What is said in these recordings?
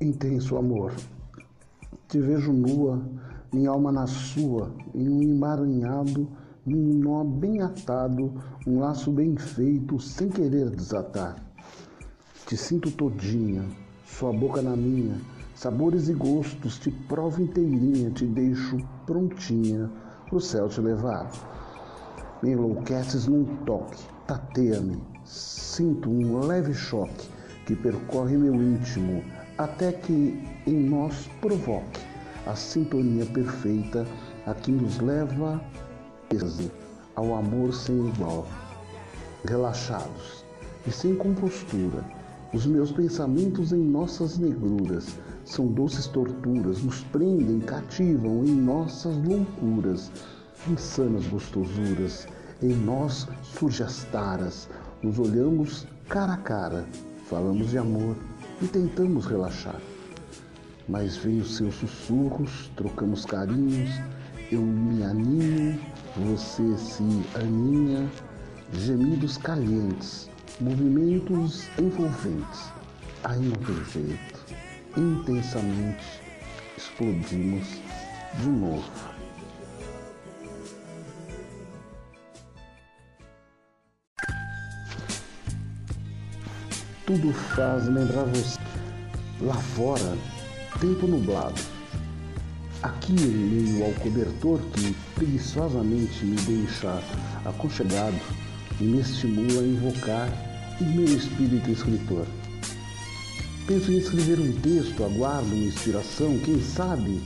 intenso amor. Te vejo nua, minha alma na sua, em um emaranhado, num nó bem atado, um laço bem feito, sem querer desatar. Te sinto todinha, sua boca na minha, sabores e gostos, te provo inteirinha, te deixo prontinha pro céu te levar. Me enlouqueces num toque, tateia-me, sinto um leve choque que percorre meu íntimo, até que em nós provoque a sintonia perfeita a que nos leva ao amor sem igual. Relaxados e sem compostura, os meus pensamentos em nossas negruras são doces torturas, nos prendem, cativam em nossas loucuras, insanas gostosuras. Em nós surge as taras, nos olhamos cara a cara, falamos de amor e tentamos relaxar. Mas vem os seus sussurros, trocamos carinhos, eu me aninho, você se aninha, gemidos calientes, movimentos envolventes. Aí não tem jeito, intensamente explodimos de novo. Tudo faz lembrar você. Lá fora, tempo nublado. Aqui em meio ao cobertor que preguiçosamente me deixa aconchegado e me estimula a invocar o meu espírito escritor. Penso em escrever um texto, aguardo uma inspiração, quem sabe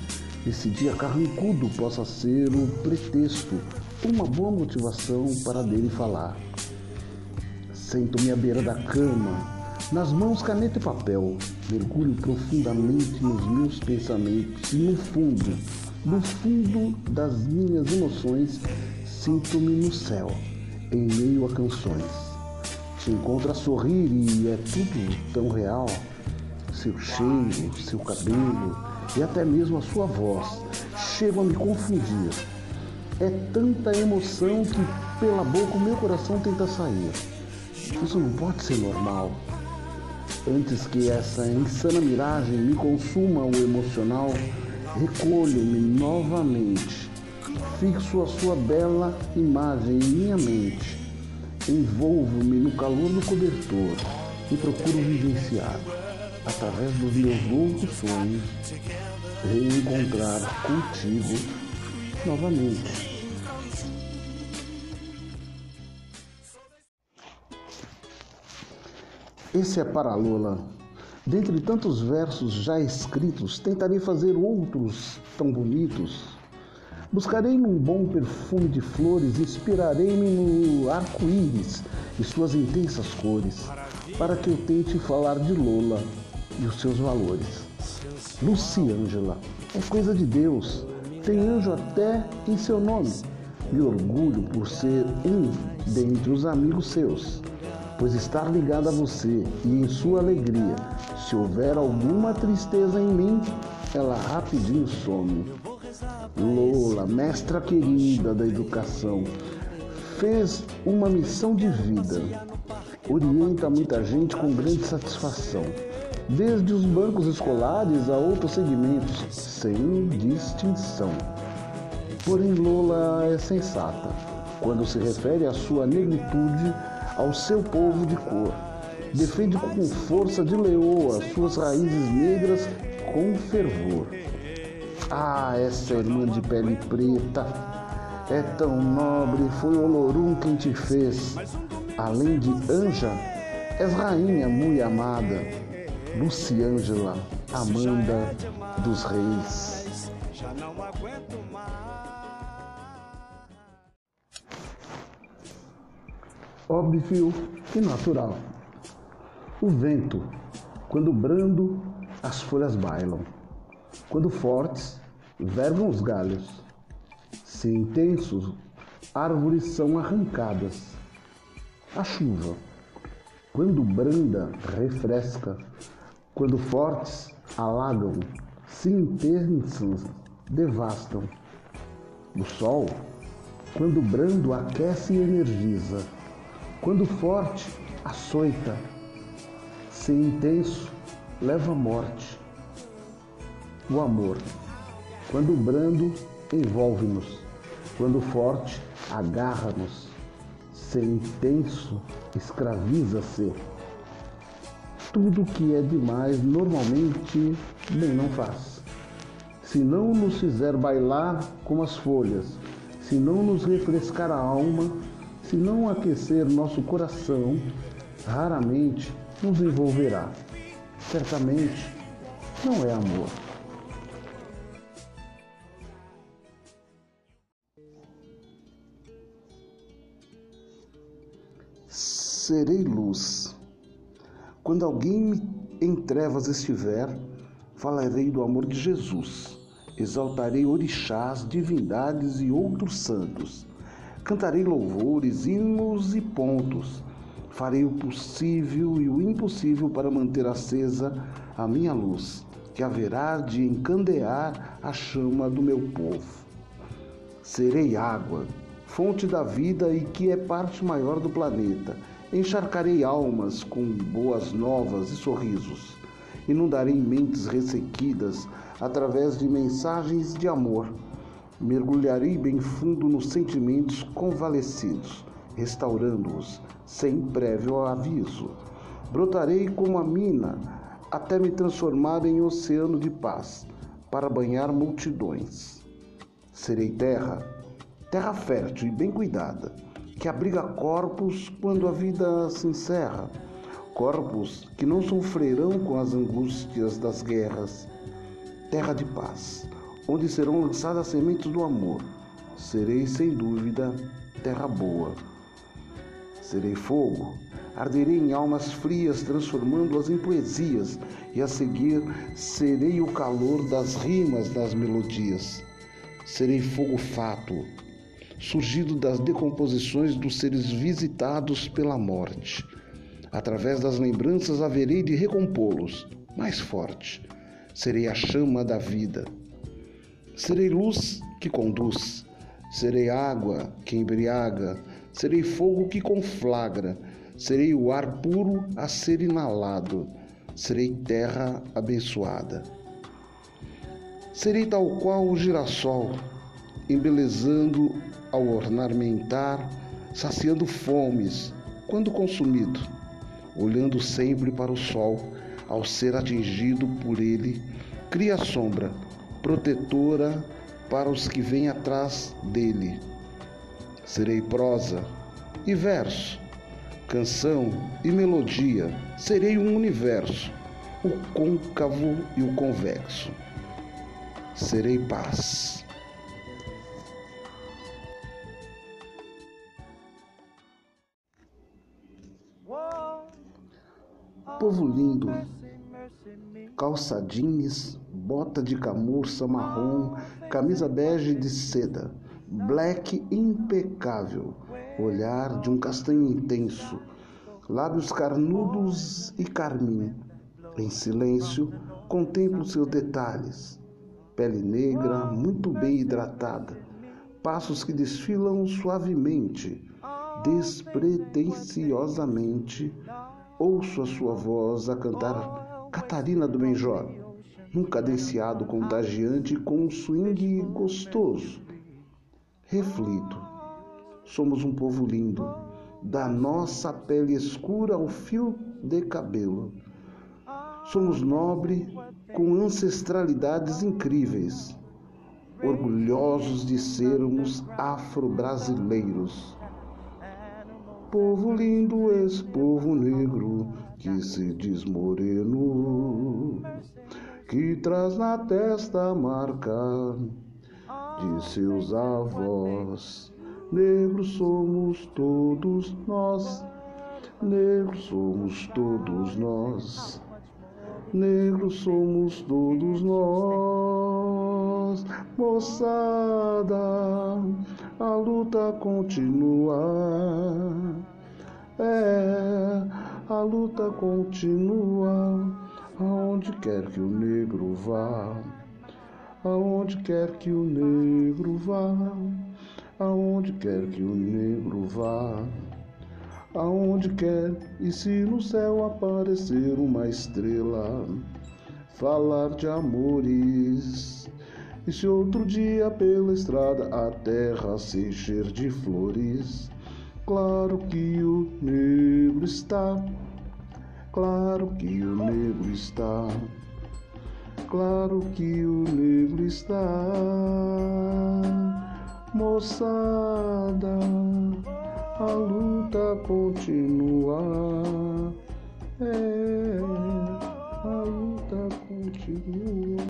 esse dia carrancudo possa ser o pretexto, uma boa motivação para dele falar. Sento-me à beira da cama, nas mãos, caneta e papel, mergulho profundamente nos meus pensamentos e no fundo, no fundo das minhas emoções, sinto-me no céu, em meio a canções. Te encontro a sorrir e é tudo tão real. Seu cheiro, seu cabelo e até mesmo a sua voz chegam a me confundir. É tanta emoção que pela boca o meu coração tenta sair. Isso não pode ser normal. Antes que essa insana miragem me consuma o emocional, recolho-me novamente, fixo a sua bela imagem em minha mente, envolvo-me no calor do cobertor e procuro vivenciar, através dos meus loucos sonhos, reencontrar contigo novamente. Esse é para Lola. Dentre tantos versos já escritos, tentarei fazer outros tão bonitos. Buscarei num bom perfume de flores, inspirarei-me no arco-íris e suas intensas cores, para que eu tente falar de Lola e os seus valores. Luciângela é coisa de Deus, tem anjo até em seu nome. Me orgulho por ser um dentre os amigos seus pois estar ligado a você e em sua alegria, se houver alguma tristeza em mim, ela rapidinho some. Lola, mestra querida da educação, fez uma missão de vida. Orienta muita gente com grande satisfação, desde os bancos escolares a outros segmentos, sem distinção. Porém, Lola é sensata quando se refere à sua negritude ao seu povo de cor. Defende com força de leoa suas raízes negras com fervor. Ah, essa irmã de pele preta é tão nobre, foi Olorum quem te fez. Além de anja, és rainha muito amada, Luciângela, Amanda dos Reis. Óbvio e natural. O vento, quando brando, as folhas bailam. Quando fortes, vergam os galhos. Se intensos, árvores são arrancadas. A chuva, quando branda, refresca. Quando fortes, alagam. Se intensas, devastam. O sol, quando brando, aquece e energiza. Quando forte, açoita. Se intenso, leva à morte. o amor. Quando brando, envolve-nos. Quando forte, agarra-nos. Ser intenso, escraviza-se. Tudo que é demais normalmente bem não faz. Se não nos fizer bailar como as folhas, se não nos refrescar a alma, se não aquecer nosso coração, raramente nos envolverá. Certamente não é amor. Serei luz. Quando alguém em trevas estiver, falarei do amor de Jesus. Exaltarei orixás, divindades e outros santos. Cantarei louvores, hinos e pontos. Farei o possível e o impossível para manter acesa a minha luz, que haverá de encandear a chama do meu povo. Serei água, fonte da vida e que é parte maior do planeta. Encharcarei almas com boas novas e sorrisos. Inundarei mentes ressequidas através de mensagens de amor. Mergulharei bem fundo nos sentimentos convalescidos, restaurando-os sem prévio aviso. Brotarei como a mina até me transformar em oceano de paz para banhar multidões. Serei terra, terra fértil e bem cuidada, que abriga corpos quando a vida se encerra, corpos que não sofrerão com as angústias das guerras. Terra de paz, onde serão lançadas sementes do amor. Serei sem dúvida terra boa. Serei fogo, arderei em almas frias, transformando-as em poesias, e a seguir serei o calor das rimas das melodias. Serei fogo fato, surgido das decomposições dos seres visitados pela morte. Através das lembranças haverei de recompô-los, mais forte. Serei a chama da vida. Serei luz que conduz. Serei água que embriaga. Serei fogo que conflagra serei o ar puro a ser inalado, serei terra abençoada. Serei tal qual o girassol, embelezando ao ornamentar, saciando fomes, quando consumido, olhando sempre para o sol, ao ser atingido por ele, cria sombra, protetora para os que vêm atrás dele. Serei prosa e verso, canção e melodia, serei um universo, o côncavo e o convexo. Serei paz. Povo lindo, calça jeans, bota de camurça marrom, camisa bege de seda, black impecável olhar de um castanho intenso, lábios carnudos e carmim. Em silêncio, contemplo seus detalhes. Pele negra, muito bem hidratada, passos que desfilam suavemente, despretensiosamente. Ouço a sua voz a cantar Catarina do Benjó, num cadenciado contagiante com um swing gostoso. Reflito Somos um povo lindo, da nossa pele escura ao fio de cabelo. Somos nobre, com ancestralidades incríveis, orgulhosos de sermos afro-brasileiros. Povo lindo, esse povo negro que se diz moreno, que traz na testa a marca de seus avós. Negros somos todos nós, negros somos todos nós, negros somos todos nós. Moçada, a luta continua. É, a luta continua. Aonde quer que o negro vá, aonde quer que o negro vá aonde quer que o negro vá, aonde quer, e se no céu aparecer uma estrela, falar de amores. E se outro dia pela estrada a terra se encher de flores, claro que o negro está, claro que o negro está, claro que o negro está, moçada, a luta continua. É, a luta continua.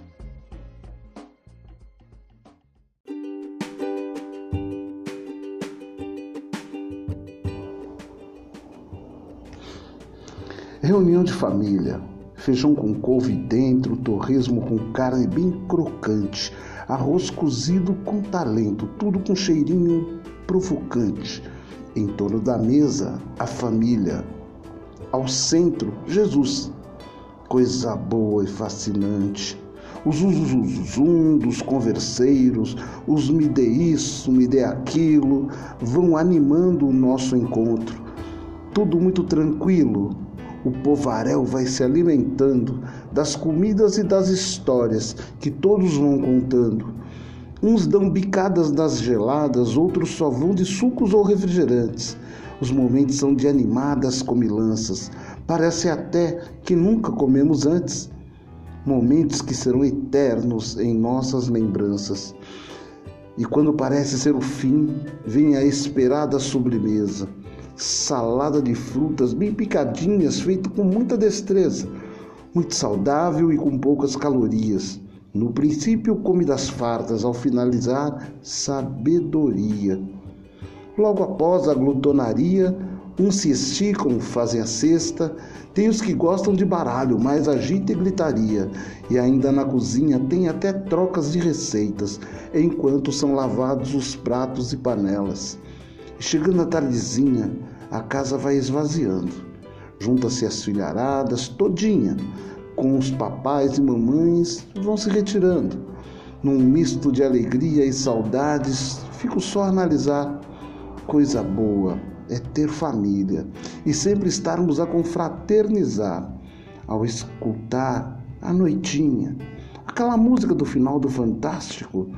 Reunião de família. Feijão com couve dentro, torresmo com carne bem crocante, arroz cozido com talento, tudo com cheirinho provocante. Em torno da mesa, a família. Ao centro, Jesus. Coisa boa e fascinante. Os zum dos converseiros, os me dê isso, me dê aquilo, vão animando o nosso encontro. Tudo muito tranquilo, o povaréu vai se alimentando das comidas e das histórias que todos vão contando. Uns dão bicadas nas geladas, outros só vão de sucos ou refrigerantes. Os momentos são de animadas comilanças. Parece até que nunca comemos antes. Momentos que serão eternos em nossas lembranças. E quando parece ser o fim, vem a esperada sobremesa salada de frutas bem picadinhas, feito com muita destreza, muito saudável e com poucas calorias. No princípio, comidas fartas, ao finalizar, sabedoria. Logo após a glutonaria, uns se esticam, fazem a cesta, tem os que gostam de baralho, mais agita e gritaria, e ainda na cozinha tem até trocas de receitas, enquanto são lavados os pratos e panelas. Chegando a tardezinha, a casa vai esvaziando. Junta-se as filharadas todinha, com os papais e mamães vão se retirando. Num misto de alegria e saudades, fico só a analisar. Coisa boa é ter família e sempre estarmos a confraternizar. Ao escutar a noitinha, aquela música do final do Fantástico,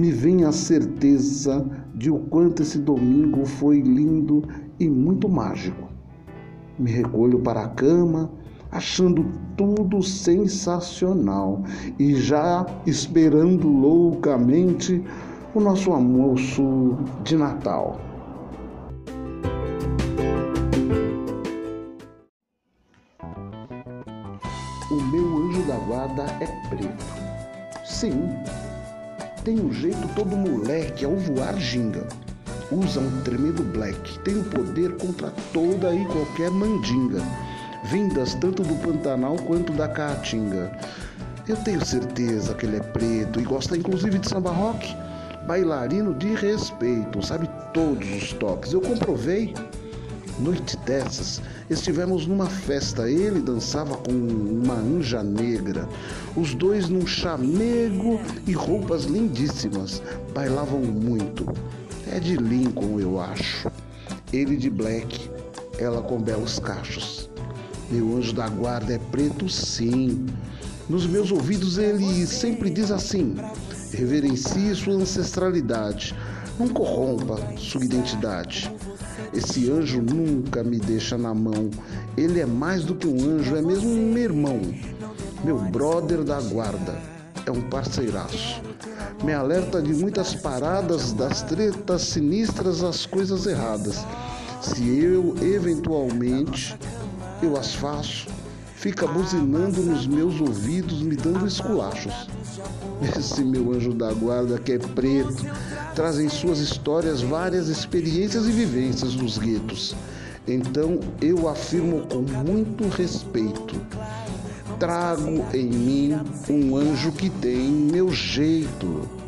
me vem a certeza de o quanto esse domingo foi lindo e muito mágico. Me recolho para a cama, achando tudo sensacional e já esperando loucamente o nosso almoço de Natal. O meu anjo da guarda é preto. Sim, tem um jeito todo moleque ao voar ginga. Usa um tremendo black, tem o poder contra toda e qualquer mandinga. Vindas tanto do Pantanal quanto da Caatinga. Eu tenho certeza que ele é preto e gosta inclusive de samba rock. Bailarino de respeito, sabe todos os toques. Eu comprovei. Noite dessas, estivemos numa festa. Ele dançava com uma anja negra, os dois num chamego e roupas lindíssimas. Bailavam muito. É de Lincoln, eu acho. Ele de black, ela com belos cachos. Meu anjo da guarda é preto, sim. Nos meus ouvidos ele sempre diz assim: reverencie sua ancestralidade, não corrompa sua identidade. Esse anjo nunca me deixa na mão. Ele é mais do que um anjo, é mesmo um irmão. Meu brother da guarda. É um parceiraço. Me alerta de muitas paradas, das tretas sinistras às coisas erradas. Se eu eventualmente eu as faço, fica buzinando nos meus ouvidos, me dando esculachos. Esse meu anjo da guarda que é preto, traz em suas histórias várias experiências e vivências dos guetos. Então eu afirmo com muito respeito: trago em mim um anjo que tem meu jeito.